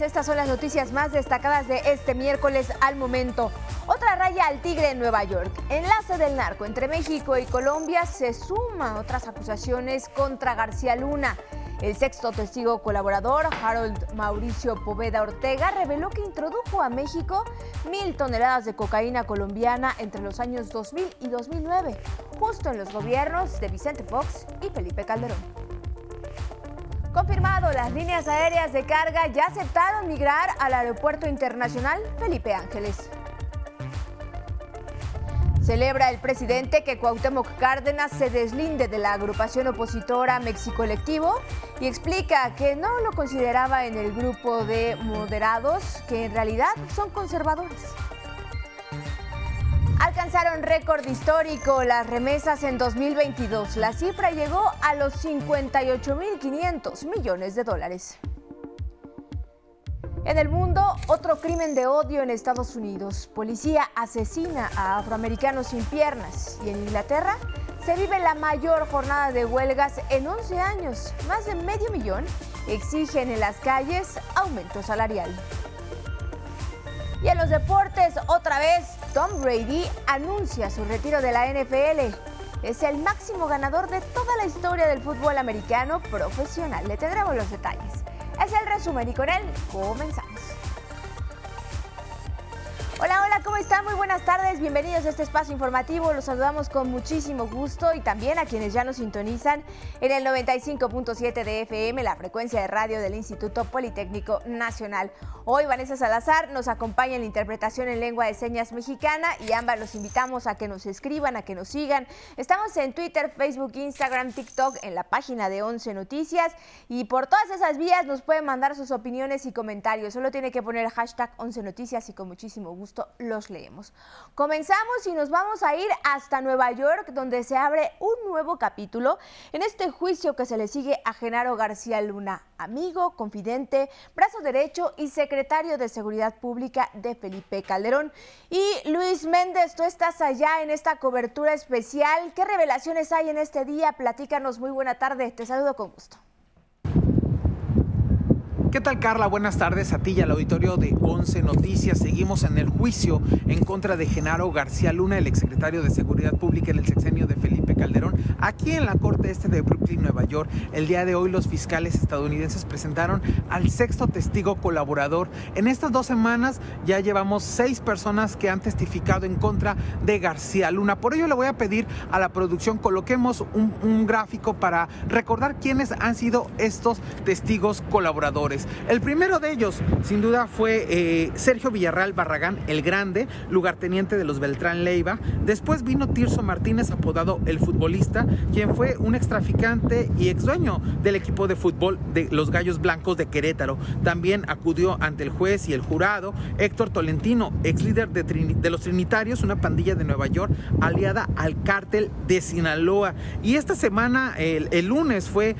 estas son las noticias más destacadas de este miércoles al momento. Otra raya al tigre en Nueva York. Enlace del narco entre México y Colombia se suma otras acusaciones contra García Luna. El sexto testigo colaborador, Harold Mauricio Poveda Ortega, reveló que introdujo a México mil toneladas de cocaína colombiana entre los años 2000 y 2009, justo en los gobiernos de Vicente Fox y Felipe Calderón. Confirmado, las líneas aéreas de carga ya aceptaron migrar al Aeropuerto Internacional Felipe Ángeles. Celebra el presidente que Cuauhtémoc Cárdenas se deslinde de la agrupación opositora México Electivo y explica que no lo consideraba en el grupo de moderados, que en realidad son conservadores. Alcanzaron récord histórico las remesas en 2022. La cifra llegó a los 58.500 millones de dólares. En el mundo, otro crimen de odio en Estados Unidos. Policía asesina a afroamericanos sin piernas. Y en Inglaterra se vive la mayor jornada de huelgas en 11 años. Más de medio millón exigen en las calles aumento salarial. Y en los deportes, otra vez, Tom Brady anuncia su retiro de la NFL. Es el máximo ganador de toda la historia del fútbol americano profesional. Le tendremos los detalles. Es el resumen y con él comenzamos. ¿Cómo están? Muy buenas tardes, bienvenidos a este espacio informativo. Los saludamos con muchísimo gusto y también a quienes ya nos sintonizan en el 95.7 de FM, la frecuencia de radio del Instituto Politécnico Nacional. Hoy Vanessa Salazar nos acompaña en la interpretación en lengua de señas mexicana y ambas los invitamos a que nos escriban, a que nos sigan. Estamos en Twitter, Facebook, Instagram, TikTok, en la página de 11 Noticias y por todas esas vías nos pueden mandar sus opiniones y comentarios. Solo tiene que poner hashtag 11 Noticias y con muchísimo gusto los leemos. Comenzamos y nos vamos a ir hasta Nueva York, donde se abre un nuevo capítulo en este juicio que se le sigue a Genaro García Luna, amigo, confidente, brazo derecho y secretario de Seguridad Pública de Felipe Calderón. Y Luis Méndez, tú estás allá en esta cobertura especial. ¿Qué revelaciones hay en este día? Platícanos, muy buena tarde, te saludo con gusto. ¿Qué tal Carla? Buenas tardes a ti y al auditorio de 11 Noticias. Seguimos en el juicio en contra de Genaro García Luna, el exsecretario de Seguridad Pública en el sexenio de Felipe Calderón, aquí en la Corte Este de Brooklyn, Nueva York. El día de hoy los fiscales estadounidenses presentaron al sexto testigo colaborador. En estas dos semanas ya llevamos seis personas que han testificado en contra de García Luna. Por ello le voy a pedir a la producción coloquemos un, un gráfico para recordar quiénes han sido estos testigos colaboradores. El primero de ellos, sin duda, fue eh, Sergio Villarreal Barragán, el grande, lugarteniente de los Beltrán Leiva. Después vino Tirso Martínez, apodado el futbolista, quien fue un extraficante y ex dueño del equipo de fútbol de los Gallos Blancos de Querétaro. También acudió ante el juez y el jurado Héctor Tolentino, ex líder de, los Trinitarios, una pandilla de Nueva York aliada al cártel de Sinaloa. Y esta semana, el, lunes, fue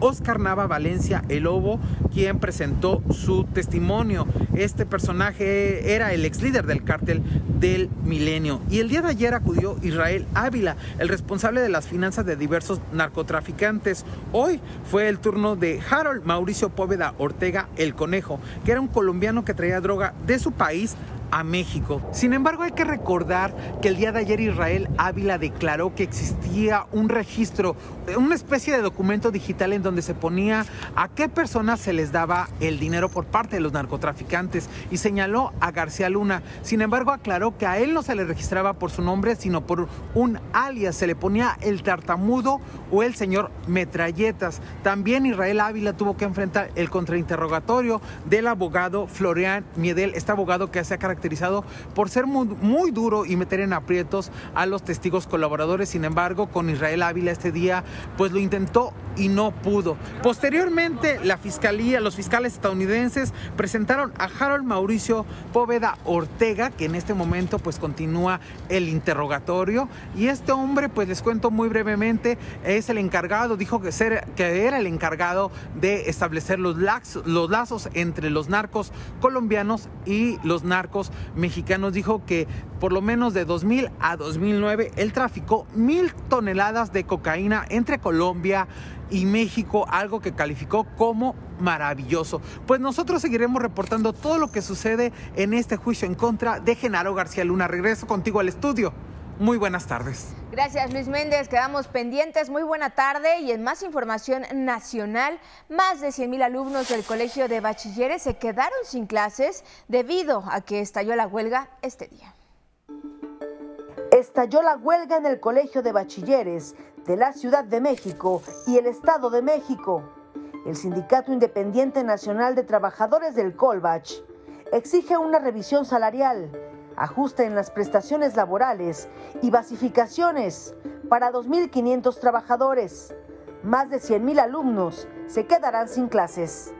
Oscar eh, Nava Valencia, el Lobo, quien presentó su testimonio. Este personaje era el ex líder del cártel del milenio. Y el día de ayer acudió Israel Ávila, el responsable de las finanzas de diversos narcotraficantes. Hoy fue el turno de Harold Mauricio Póveda Ortega, el conejo, que era un colombiano que traía droga de su país México. Sin embargo, hay que recordar que el día de ayer Israel Ávila declaró que existía un registro, una especie de documento digital en donde se ponía a qué personas se les daba el dinero por parte de los narcotraficantes y señaló a García Luna. Sin embargo, aclaró que a él no se le registraba por su nombre, sino por un alias. Se le ponía el tartamudo o el señor Metralletas. También Israel Ávila tuvo que enfrentar el contrainterrogatorio del abogado Florian Miedel, este abogado que hace características por ser muy, duro y meter en aprietos a los testigos colaboradores. Sin embargo, con Israel Ávila este día, pues lo intentó y no pudo. Posteriormente, la fiscalía, los fiscales estadounidenses presentaron a Harold Mauricio Póveda Ortega, que en este momento pues continúa el interrogatorio. Y este hombre, pues les cuento muy brevemente, es el encargado, dijo que, ser, que era el encargado de establecer los, los lazos entre los narcos colombianos y los narcos mexicanos dijo que por lo menos de 2000 a 2009 él traficó mil toneladas de cocaína entre Colombia y México algo que calificó como maravilloso. Pues nosotros seguiremos reportando todo lo que sucede en este juicio en contra de Genaro García Luna. Regreso contigo al estudio. Muy buenas tardes. Gracias Luis Méndez, quedamos pendientes. Muy buena tarde y en más información nacional, más de 100 mil alumnos del Colegio de Bachilleres se quedaron sin clases debido a que estalló la huelga este día. Estalló la huelga en el Colegio de Bachilleres de la Ciudad de México y el Estado de México. El Sindicato Independiente Nacional de Trabajadores del Colbach exige una revisión salarial ajuste en las prestaciones laborales y basificaciones para 2.500 trabajadores. Más de 100.000 alumnos se quedarán sin clases.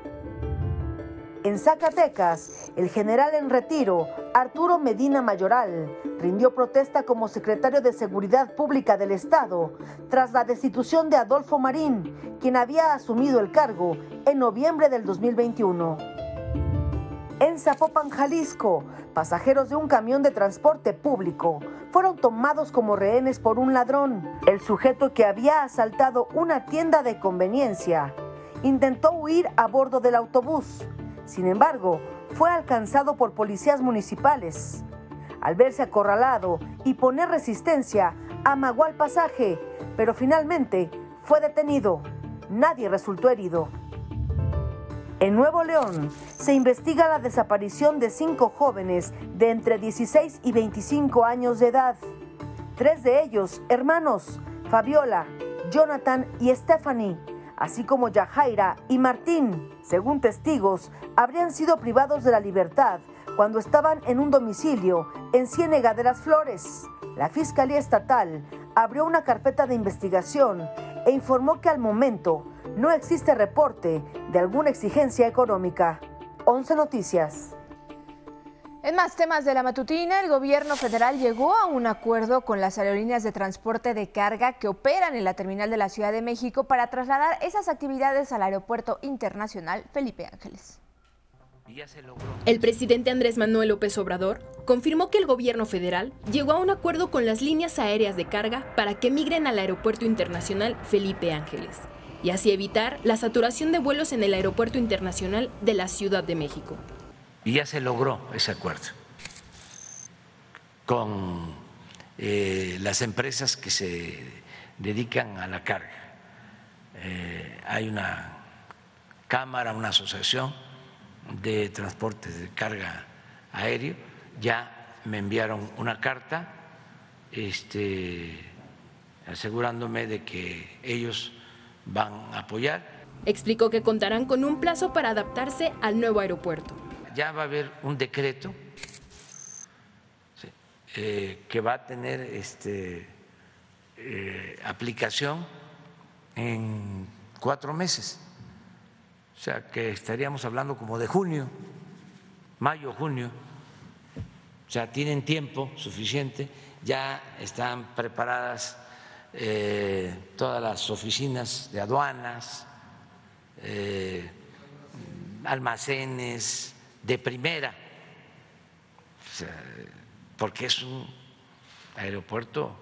En Zacatecas, el general en retiro, Arturo Medina Mayoral, rindió protesta como secretario de Seguridad Pública del Estado tras la destitución de Adolfo Marín, quien había asumido el cargo en noviembre del 2021. En Zapopan, Jalisco, pasajeros de un camión de transporte público fueron tomados como rehenes por un ladrón. El sujeto que había asaltado una tienda de conveniencia intentó huir a bordo del autobús. Sin embargo, fue alcanzado por policías municipales. Al verse acorralado y poner resistencia, amagó al pasaje, pero finalmente fue detenido. Nadie resultó herido. En Nuevo León se investiga la desaparición de cinco jóvenes de entre 16 y 25 años de edad. Tres de ellos, hermanos, Fabiola, Jonathan y Stephanie, así como Yajaira y Martín, según testigos, habrían sido privados de la libertad cuando estaban en un domicilio en Ciénega de las Flores. La Fiscalía Estatal abrió una carpeta de investigación e informó que al momento no existe reporte de alguna exigencia económica. 11 Noticias. En más temas de la matutina, el gobierno federal llegó a un acuerdo con las aerolíneas de transporte de carga que operan en la terminal de la Ciudad de México para trasladar esas actividades al Aeropuerto Internacional Felipe Ángeles. El presidente Andrés Manuel López Obrador confirmó que el gobierno federal llegó a un acuerdo con las líneas aéreas de carga para que migren al Aeropuerto Internacional Felipe Ángeles y así evitar la saturación de vuelos en el Aeropuerto Internacional de la Ciudad de México. Y ya se logró ese acuerdo con eh, las empresas que se dedican a la carga. Eh, hay una cámara, una asociación de transportes de carga aéreo, ya me enviaron una carta este, asegurándome de que ellos van a apoyar. Explicó que contarán con un plazo para adaptarse al nuevo aeropuerto. Ya va a haber un decreto eh, que va a tener este, eh, aplicación en cuatro meses. O sea que estaríamos hablando como de junio, mayo, junio. O sea, tienen tiempo suficiente, ya están preparadas eh, todas las oficinas de aduanas, almacenes de primera, porque es un aeropuerto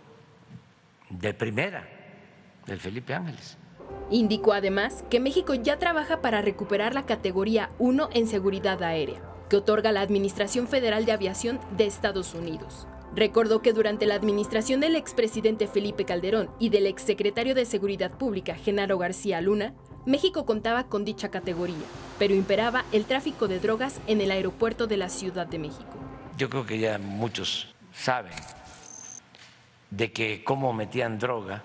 de primera del Felipe Ángeles. Indicó además que México ya trabaja para recuperar la categoría 1 en seguridad aérea, que otorga la Administración Federal de Aviación de Estados Unidos. Recordó que durante la administración del expresidente Felipe Calderón y del exsecretario de Seguridad Pública Genaro García Luna, México contaba con dicha categoría, pero imperaba el tráfico de drogas en el aeropuerto de la Ciudad de México. Yo creo que ya muchos saben de que cómo metían droga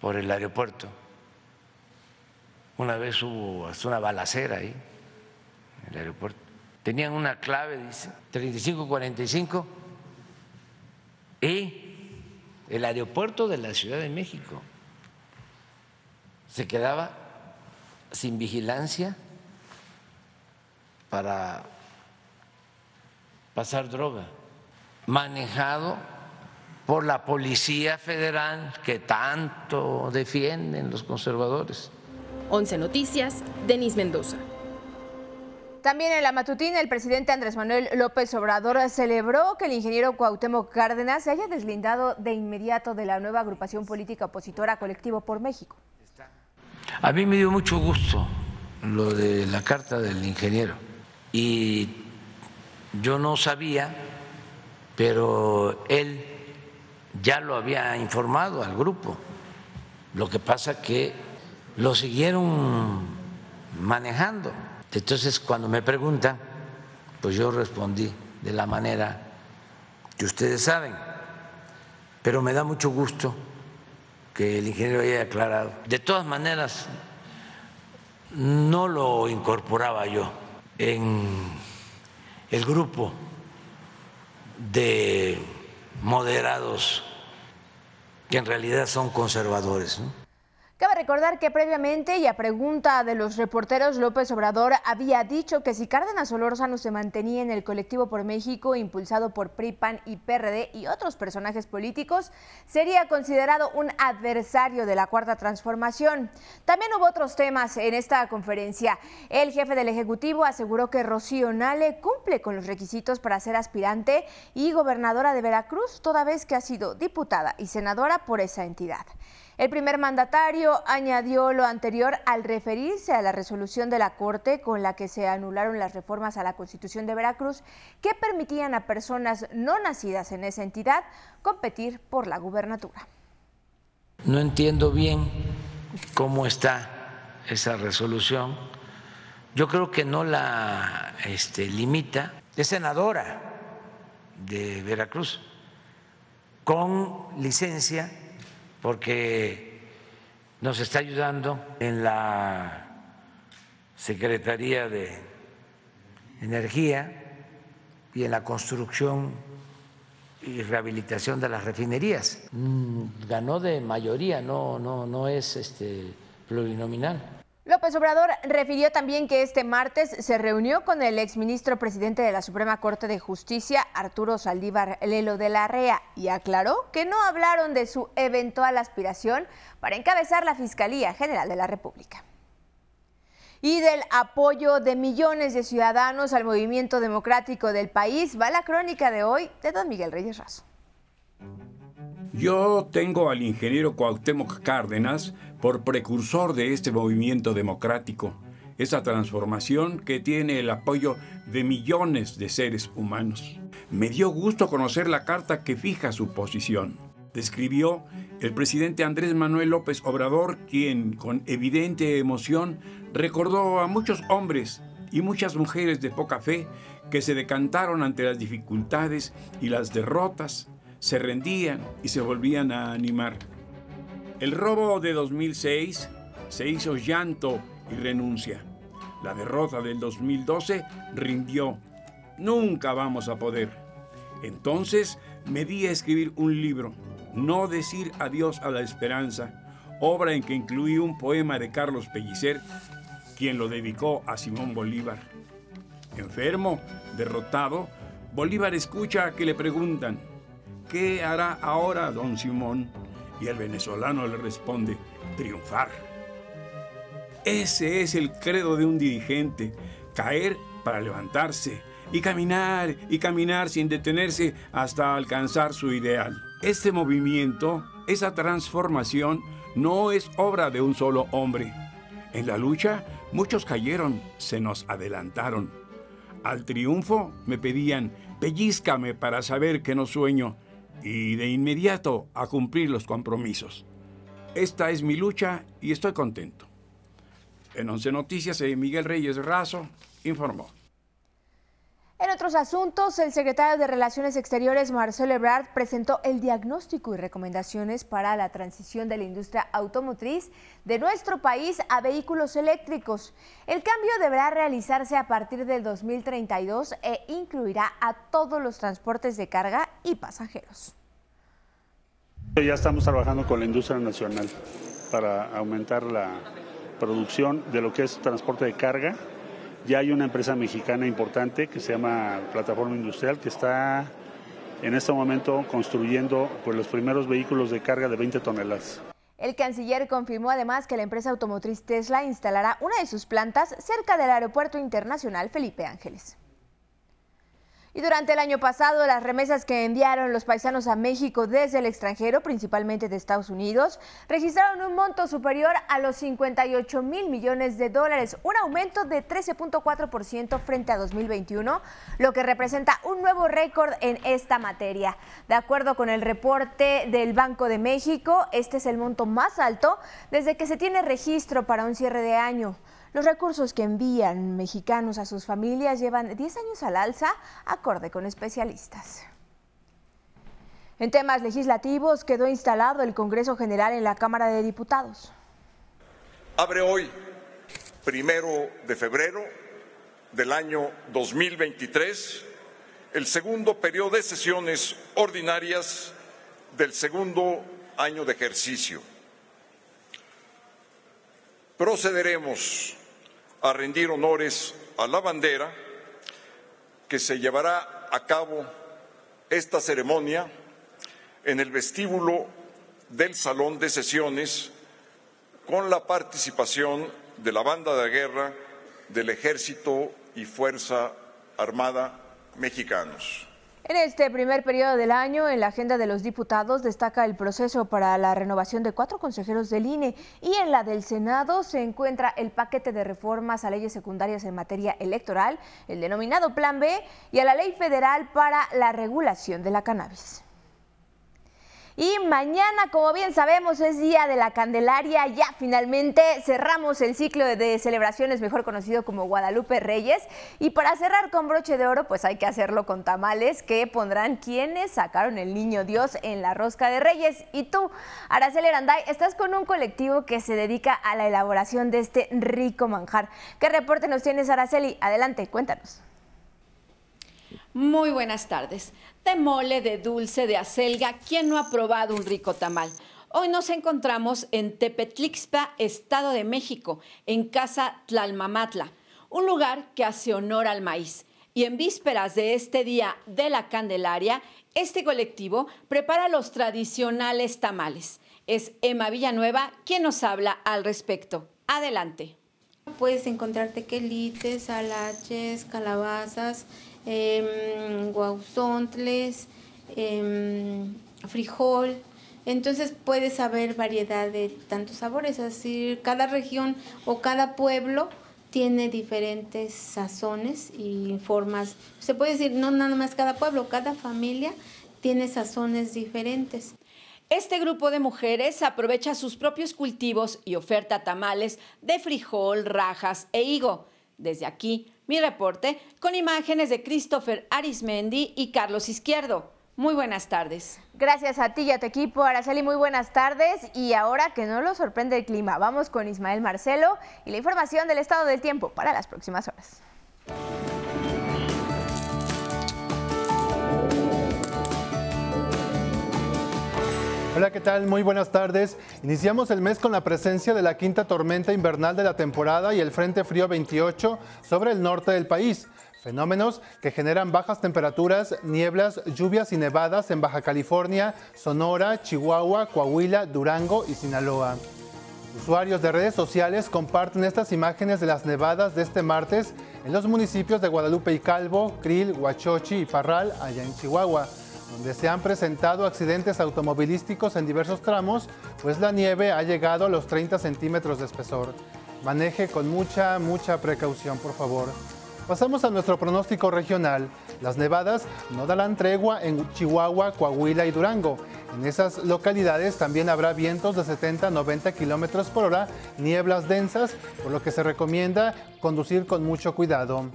por el aeropuerto. Una vez hubo hasta una balacera ahí, en el aeropuerto tenían una clave, dice, 3545, y el aeropuerto de la Ciudad de México se quedaba sin vigilancia para pasar droga, manejado por la Policía Federal que tanto defienden los conservadores. 11 Noticias, Denis Mendoza. También en la matutina, el presidente Andrés Manuel López Obrador celebró que el ingeniero Cuauhtémoc Cárdenas se haya deslindado de inmediato de la nueva agrupación política opositora Colectivo por México. A mí me dio mucho gusto lo de la carta del ingeniero. Y yo no sabía, pero él ya lo había informado al grupo. Lo que pasa que lo siguieron manejando. Entonces, cuando me preguntan, pues yo respondí de la manera que ustedes saben, pero me da mucho gusto que el ingeniero haya aclarado. De todas maneras, no lo incorporaba yo en el grupo de moderados que en realidad son conservadores. Cabe recordar que previamente y a pregunta de los reporteros, López Obrador había dicho que si Cárdenas Solórzano se mantenía en el colectivo por México, impulsado por PRI, PAN y PRD y otros personajes políticos, sería considerado un adversario de la Cuarta Transformación. También hubo otros temas en esta conferencia. El jefe del Ejecutivo aseguró que Rocío Nale cumple con los requisitos para ser aspirante y gobernadora de Veracruz, toda vez que ha sido diputada y senadora por esa entidad. El primer mandatario añadió lo anterior al referirse a la resolución de la Corte con la que se anularon las reformas a la Constitución de Veracruz que permitían a personas no nacidas en esa entidad competir por la gubernatura. No entiendo bien cómo está esa resolución. Yo creo que no la este, limita. Es senadora de Veracruz con licencia porque nos está ayudando en la Secretaría de Energía y en la construcción y rehabilitación de las refinerías. Mm, ganó de mayoría, no, no, no es este plurinominal. López Obrador refirió también que este martes se reunió con el exministro presidente de la Suprema Corte de Justicia, Arturo Saldívar Lelo de la Rea, y aclaró que no hablaron de su eventual aspiración para encabezar la Fiscalía General de la República. Y del apoyo de millones de ciudadanos al movimiento democrático del país va la crónica de hoy de don Miguel Reyes Razo. Yo tengo al ingeniero Cuauhtémoc Cárdenas por precursor de este movimiento democrático, esa transformación que tiene el apoyo de millones de seres humanos. Me dio gusto conocer la carta que fija su posición. Describió el presidente Andrés Manuel López Obrador, quien con evidente emoción recordó a muchos hombres y muchas mujeres de poca fe que se decantaron ante las dificultades y las derrotas, se rendían y se volvían a animar. El robo de 2006 se hizo llanto y renuncia. La derrota del 2012 rindió. Nunca vamos a poder. Entonces me di a escribir un libro, No decir adiós a la esperanza, obra en que incluí un poema de Carlos Pellicer, quien lo dedicó a Simón Bolívar. Enfermo, derrotado, Bolívar escucha que le preguntan, ¿qué hará ahora don Simón? Y el venezolano le responde, triunfar. Ese es el credo de un dirigente, caer para levantarse y caminar y caminar sin detenerse hasta alcanzar su ideal. Este movimiento, esa transformación, no es obra de un solo hombre. En la lucha, muchos cayeron, se nos adelantaron. Al triunfo me pedían, pellízcame para saber que no sueño y de inmediato a cumplir los compromisos. Esta es mi lucha y estoy contento. En Once Noticias, eh, Miguel Reyes Razo informó. En otros asuntos, el secretario de Relaciones Exteriores, Marcelo Ebrard, presentó el diagnóstico y recomendaciones para la transición de la industria automotriz de nuestro país a vehículos eléctricos. El cambio deberá realizarse a partir del 2032 e incluirá a todos los transportes de carga y pasajeros. Ya estamos trabajando con la industria nacional para aumentar la producción de lo que es transporte de carga ya hay una empresa mexicana importante que se llama Plataforma Industrial que está en este momento construyendo pues, los primeros vehículos de carga de 20 toneladas. El canciller confirmó además que la empresa automotriz Tesla instalará una de sus plantas cerca del Aeropuerto Internacional Felipe Ángeles. Y durante el año pasado, las remesas que enviaron los paisanos a México desde el extranjero, principalmente de Estados Unidos, registraron un monto superior a los 58 mil millones de dólares, un aumento de 13.4% frente a 2021, lo que representa un nuevo récord en esta materia. De acuerdo con el reporte del Banco de México, este es el monto más alto desde que se tiene registro para un cierre de año. Los recursos que envían mexicanos a sus familias llevan 10 años al alza, acorde con especialistas. En temas legislativos quedó instalado el Congreso General en la Cámara de Diputados. Abre hoy, primero de febrero del año 2023, el segundo periodo de sesiones ordinarias del segundo año de ejercicio. Procederemos a rendir honores a la bandera que se llevará a cabo esta ceremonia en el vestíbulo del Salón de Sesiones con la participación de la banda de guerra del Ejército y Fuerza Armada mexicanos. En este primer periodo del año, en la agenda de los diputados destaca el proceso para la renovación de cuatro consejeros del INE y en la del Senado se encuentra el paquete de reformas a leyes secundarias en materia electoral, el denominado Plan B y a la ley federal para la regulación de la cannabis. Y mañana, como bien sabemos, es Día de la Candelaria. Ya finalmente cerramos el ciclo de celebraciones, mejor conocido como Guadalupe Reyes. Y para cerrar con broche de oro, pues hay que hacerlo con tamales que pondrán quienes sacaron el niño Dios en la rosca de Reyes. Y tú, Araceli Aranday, estás con un colectivo que se dedica a la elaboración de este rico manjar. ¿Qué reporte nos tienes, Araceli? Adelante, cuéntanos. Muy buenas tardes. De mole, de dulce, de acelga, ¿quién no ha probado un rico tamal? Hoy nos encontramos en Tepetlixpa, Estado de México, en Casa Tlalmamatla, un lugar que hace honor al maíz. Y en vísperas de este Día de la Candelaria, este colectivo prepara los tradicionales tamales. Es Emma Villanueva quien nos habla al respecto. Adelante. Puedes encontrar tequelites, alaches, calabazas, eh, guauzontles, em, frijol. Entonces puedes saber variedad de tantos sabores. Así, cada región o cada pueblo tiene diferentes sazones y formas. Se puede decir, no nada más cada pueblo, cada familia tiene sazones diferentes. Este grupo de mujeres aprovecha sus propios cultivos y oferta tamales de frijol, rajas e higo. Desde aquí, mi reporte con imágenes de Christopher Arismendi y Carlos Izquierdo. Muy buenas tardes. Gracias a ti y a tu equipo, Araceli. Muy buenas tardes. Y ahora que no lo sorprende el clima, vamos con Ismael Marcelo y la información del estado del tiempo para las próximas horas. Hola, ¿qué tal? Muy buenas tardes. Iniciamos el mes con la presencia de la quinta tormenta invernal de la temporada y el Frente Frío 28 sobre el norte del país. Fenómenos que generan bajas temperaturas, nieblas, lluvias y nevadas en Baja California, Sonora, Chihuahua, Coahuila, Durango y Sinaloa. Usuarios de redes sociales comparten estas imágenes de las nevadas de este martes en los municipios de Guadalupe y Calvo, Krill, Huachochi y Parral, allá en Chihuahua donde se han presentado accidentes automovilísticos en diversos tramos, pues la nieve ha llegado a los 30 centímetros de espesor. Maneje con mucha, mucha precaución, por favor. Pasamos a nuestro pronóstico regional. Las nevadas no darán tregua en Chihuahua, Coahuila y Durango. En esas localidades también habrá vientos de 70 a 90 kilómetros por hora, nieblas densas, por lo que se recomienda conducir con mucho cuidado.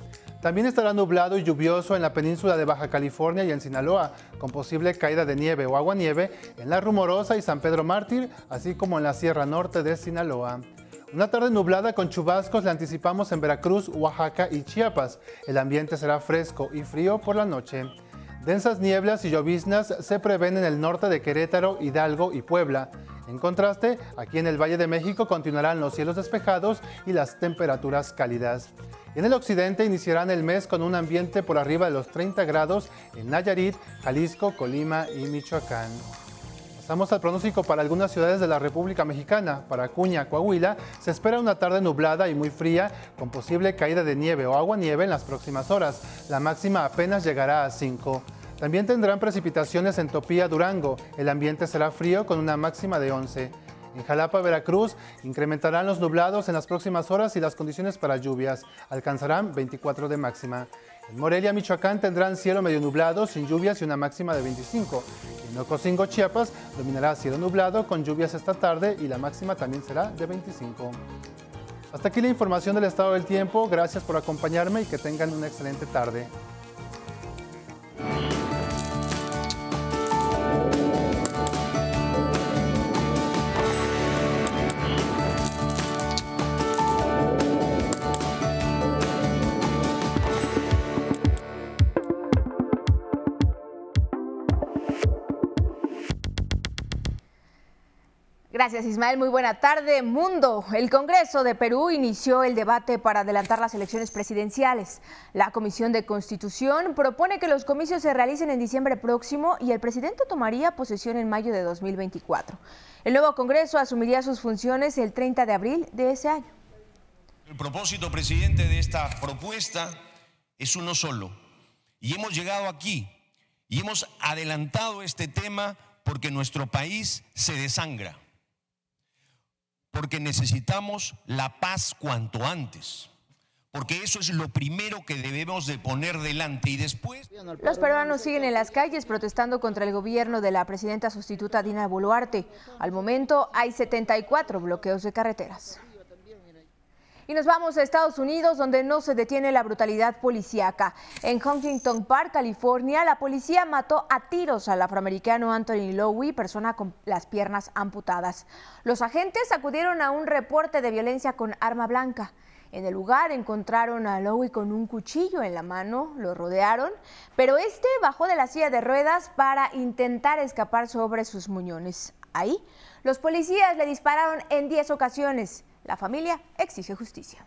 También estará nublado y lluvioso en la península de Baja California y en Sinaloa, con posible caída de nieve o agua-nieve en La Rumorosa y San Pedro Mártir, así como en la Sierra Norte de Sinaloa. Una tarde nublada con chubascos le anticipamos en Veracruz, Oaxaca y Chiapas. El ambiente será fresco y frío por la noche. Densas nieblas y lloviznas se prevén en el norte de Querétaro, Hidalgo y Puebla. En contraste, aquí en el Valle de México continuarán los cielos despejados y las temperaturas cálidas. En el occidente iniciarán el mes con un ambiente por arriba de los 30 grados en Nayarit, Jalisco, Colima y Michoacán. Pasamos al pronóstico para algunas ciudades de la República Mexicana. Para Acuña, Coahuila, se espera una tarde nublada y muy fría, con posible caída de nieve o agua nieve en las próximas horas. La máxima apenas llegará a 5. También tendrán precipitaciones en Topía, Durango. El ambiente será frío con una máxima de 11. En Jalapa, Veracruz, incrementarán los nublados en las próximas horas y las condiciones para lluvias. Alcanzarán 24 de máxima. En Morelia, Michoacán, tendrán cielo medio nublado, sin lluvias y una máxima de 25. En Ocosingo, Chiapas, dominará cielo nublado con lluvias esta tarde y la máxima también será de 25. Hasta aquí la información del estado del tiempo. Gracias por acompañarme y que tengan una excelente tarde. Gracias Ismael, muy buena tarde. Mundo, el Congreso de Perú inició el debate para adelantar las elecciones presidenciales. La Comisión de Constitución propone que los comicios se realicen en diciembre próximo y el presidente tomaría posesión en mayo de 2024. El nuevo Congreso asumiría sus funciones el 30 de abril de ese año. El propósito, presidente, de esta propuesta es uno solo. Y hemos llegado aquí y hemos adelantado este tema porque nuestro país se desangra porque necesitamos la paz cuanto antes. Porque eso es lo primero que debemos de poner delante y después... Los peruanos siguen en las calles protestando contra el gobierno de la presidenta sustituta Dina Boluarte. Al momento hay 74 bloqueos de carreteras. Y nos vamos a Estados Unidos, donde no se detiene la brutalidad policíaca. En Huntington Park, California, la policía mató a tiros al afroamericano Anthony Lowy, persona con las piernas amputadas. Los agentes acudieron a un reporte de violencia con arma blanca. En el lugar encontraron a Lowy con un cuchillo en la mano, lo rodearon, pero este bajó de la silla de ruedas para intentar escapar sobre sus muñones. Ahí, los policías le dispararon en 10 ocasiones. La familia exige justicia.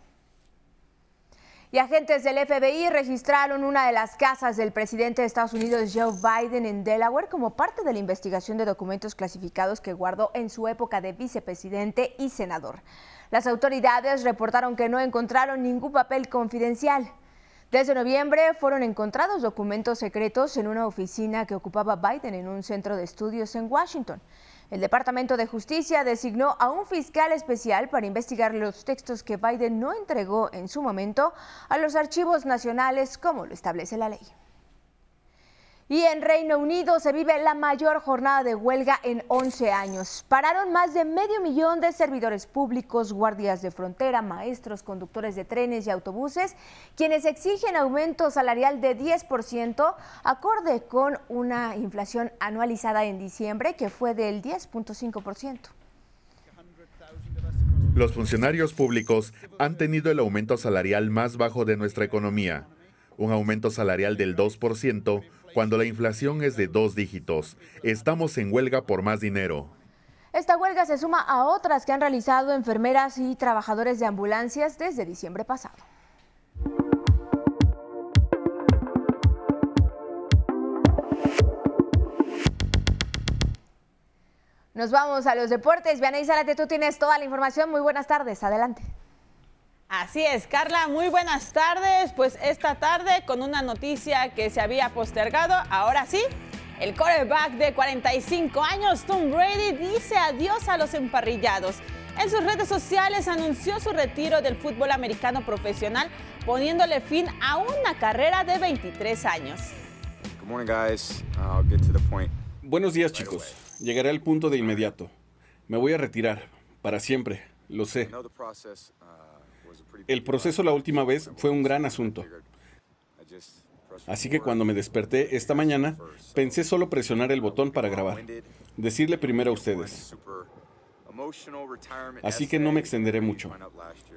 Y agentes del FBI registraron una de las casas del presidente de Estados Unidos, Joe Biden, en Delaware como parte de la investigación de documentos clasificados que guardó en su época de vicepresidente y senador. Las autoridades reportaron que no encontraron ningún papel confidencial. Desde noviembre fueron encontrados documentos secretos en una oficina que ocupaba Biden en un centro de estudios en Washington. El Departamento de Justicia designó a un fiscal especial para investigar los textos que Biden no entregó en su momento a los archivos nacionales como lo establece la ley. Y en Reino Unido se vive la mayor jornada de huelga en 11 años. Pararon más de medio millón de servidores públicos, guardias de frontera, maestros, conductores de trenes y autobuses, quienes exigen aumento salarial de 10%, acorde con una inflación anualizada en diciembre que fue del 10.5%. Los funcionarios públicos han tenido el aumento salarial más bajo de nuestra economía, un aumento salarial del 2%, cuando la inflación es de dos dígitos. Estamos en huelga por más dinero. Esta huelga se suma a otras que han realizado enfermeras y trabajadores de ambulancias desde diciembre pasado. Nos vamos a los deportes. Vianey Zárate, tú tienes toda la información. Muy buenas tardes. Adelante. Así es, Carla, muy buenas tardes. Pues esta tarde con una noticia que se había postergado, ahora sí, el quarterback de 45 años, Tom Brady, dice adiós a los emparrillados. En sus redes sociales anunció su retiro del fútbol americano profesional, poniéndole fin a una carrera de 23 años. Buenos días, chicos. Llegaré al punto de inmediato. Me voy a retirar, para siempre, lo sé. El proceso la última vez fue un gran asunto. Así que cuando me desperté esta mañana, pensé solo presionar el botón para grabar, decirle primero a ustedes. Así que no me extenderé mucho.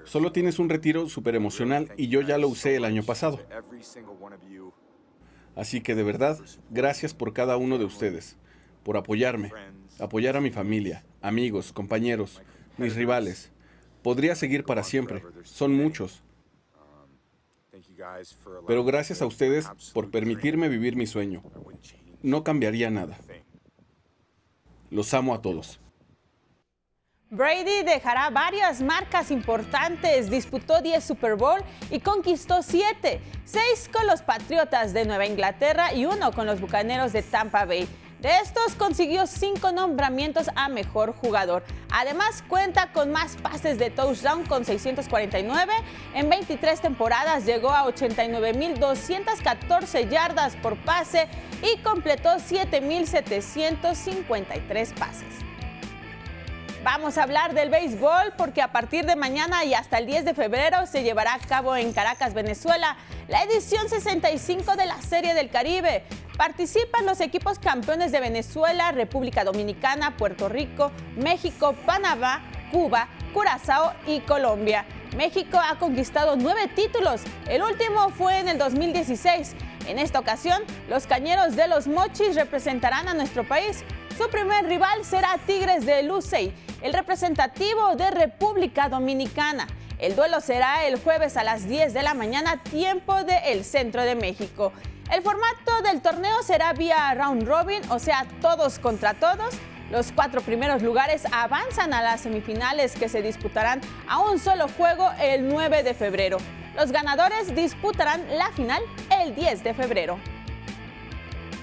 Solo tienes un retiro súper emocional y yo ya lo usé el año pasado. Así que de verdad, gracias por cada uno de ustedes, por apoyarme, apoyar a mi familia, amigos, compañeros, mis rivales, Podría seguir para siempre. Son muchos. Pero gracias a ustedes por permitirme vivir mi sueño. No cambiaría nada. Los amo a todos. Brady dejará varias marcas importantes, disputó 10 Super Bowl y conquistó 7, 6 con los Patriotas de Nueva Inglaterra y uno con los Bucaneros de Tampa Bay. De estos consiguió 5 nombramientos a mejor jugador. Además cuenta con más pases de touchdown con 649. En 23 temporadas llegó a 89.214 yardas por pase y completó 7.753 pases. Vamos a hablar del béisbol porque a partir de mañana y hasta el 10 de febrero se llevará a cabo en Caracas, Venezuela, la edición 65 de la Serie del Caribe. Participan los equipos campeones de Venezuela, República Dominicana, Puerto Rico, México, Panamá, Cuba, Curazao y Colombia. México ha conquistado nueve títulos, el último fue en el 2016. En esta ocasión, los cañeros de los Mochis representarán a nuestro país. Su primer rival será Tigres de Lucey, el representativo de República Dominicana. El duelo será el jueves a las 10 de la mañana, tiempo del centro de México. El formato del torneo será vía round robin, o sea, todos contra todos. Los cuatro primeros lugares avanzan a las semifinales que se disputarán a un solo juego el 9 de febrero. Los ganadores disputarán la final el 10 de febrero.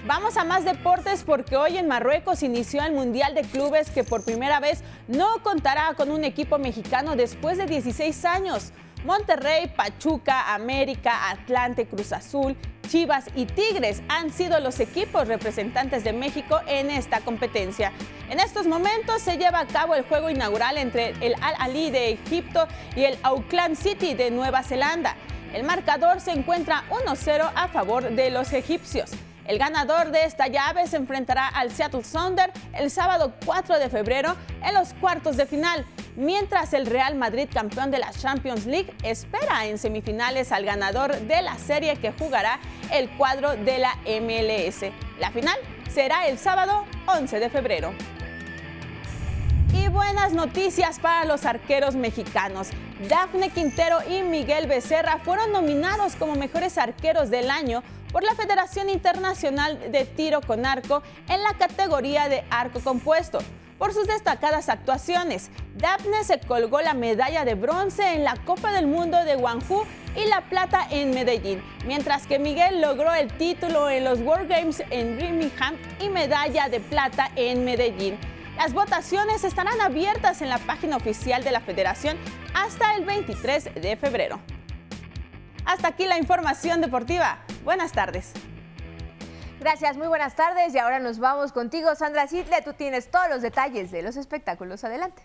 Vamos a más deportes porque hoy en Marruecos inició el Mundial de Clubes que por primera vez no contará con un equipo mexicano después de 16 años. Monterrey, Pachuca, América, Atlante, Cruz Azul, Chivas y Tigres han sido los equipos representantes de México en esta competencia. En estos momentos se lleva a cabo el juego inaugural entre el Al-Ali de Egipto y el Auckland City de Nueva Zelanda. El marcador se encuentra 1-0 a favor de los egipcios. El ganador de esta llave se enfrentará al Seattle Sounder el sábado 4 de febrero en los cuartos de final, mientras el Real Madrid, campeón de la Champions League, espera en semifinales al ganador de la serie que jugará el cuadro de la MLS. La final será el sábado 11 de febrero. Y buenas noticias para los arqueros mexicanos. Dafne Quintero y Miguel Becerra fueron nominados como mejores arqueros del año por la Federación Internacional de Tiro con Arco en la categoría de arco compuesto. Por sus destacadas actuaciones, Daphne se colgó la medalla de bronce en la Copa del Mundo de Guangzhou y la plata en Medellín, mientras que Miguel logró el título en los World Games en Birmingham y medalla de plata en Medellín. Las votaciones estarán abiertas en la página oficial de la federación hasta el 23 de febrero. Hasta aquí la información deportiva. Buenas tardes. Gracias, muy buenas tardes y ahora nos vamos contigo, Sandra Sidle. Tú tienes todos los detalles de los espectáculos. Adelante.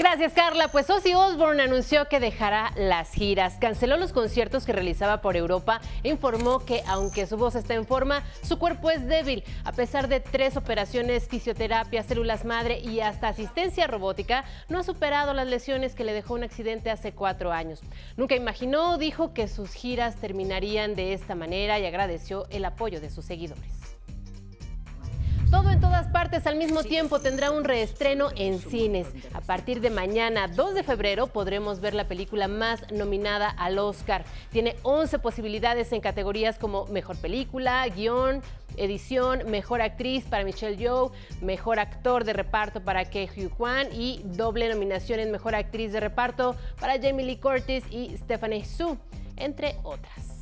Gracias, Carla. Pues Ozzy Osbourne anunció que dejará las giras, canceló los conciertos que realizaba por Europa e informó que, aunque su voz está en forma, su cuerpo es débil. A pesar de tres operaciones, fisioterapia, células madre y hasta asistencia robótica, no ha superado las lesiones que le dejó un accidente hace cuatro años. Nunca imaginó, dijo, que sus giras terminarían de esta manera y agradeció el apoyo de sus seguidores. Todo en todas partes al mismo tiempo tendrá un reestreno en cines. A partir de mañana, 2 de febrero, podremos ver la película más nominada al Oscar. Tiene 11 posibilidades en categorías como Mejor Película, Guión, Edición, Mejor Actriz para Michelle Yeoh, Mejor Actor de Reparto para Ke Huy Kwan y doble nominación en Mejor Actriz de Reparto para Jamie Lee Curtis y Stephanie Su, entre otras.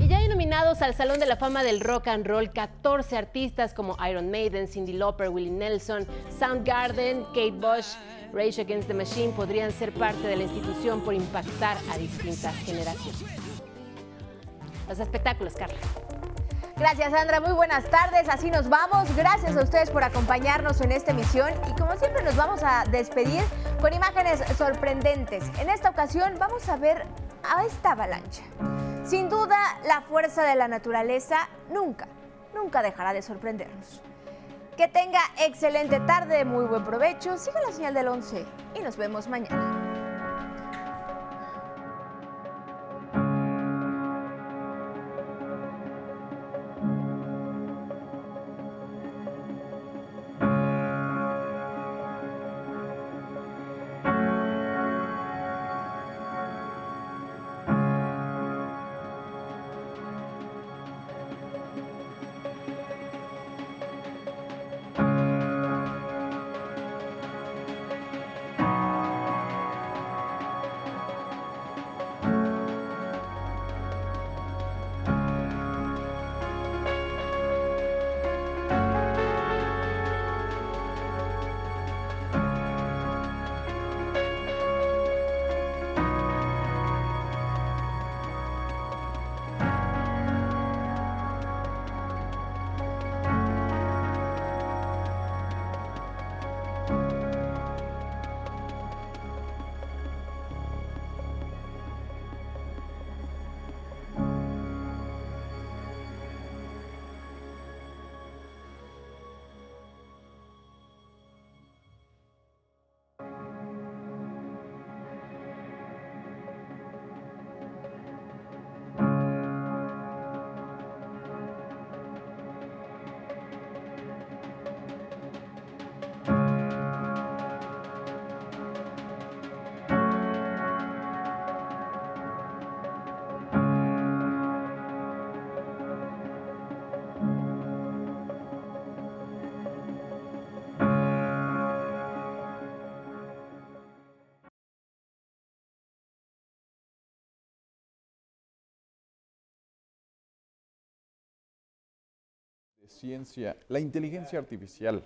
Y ya nominados al Salón de la Fama del Rock and Roll 14 artistas como Iron Maiden, Cindy Lauper, Willie Nelson, Soundgarden, Kate Bush, Rage Against the Machine podrían ser parte de la institución por impactar a distintas generaciones. Los espectáculos, Carla. Gracias, Sandra. Muy buenas tardes. Así nos vamos. Gracias a ustedes por acompañarnos en esta emisión. Y como siempre, nos vamos a despedir con imágenes sorprendentes. En esta ocasión, vamos a ver a esta avalancha. Sin duda, la fuerza de la naturaleza nunca, nunca dejará de sorprendernos. Que tenga excelente tarde, muy buen provecho, siga la señal del 11 y nos vemos mañana. Ciencia, la inteligencia artificial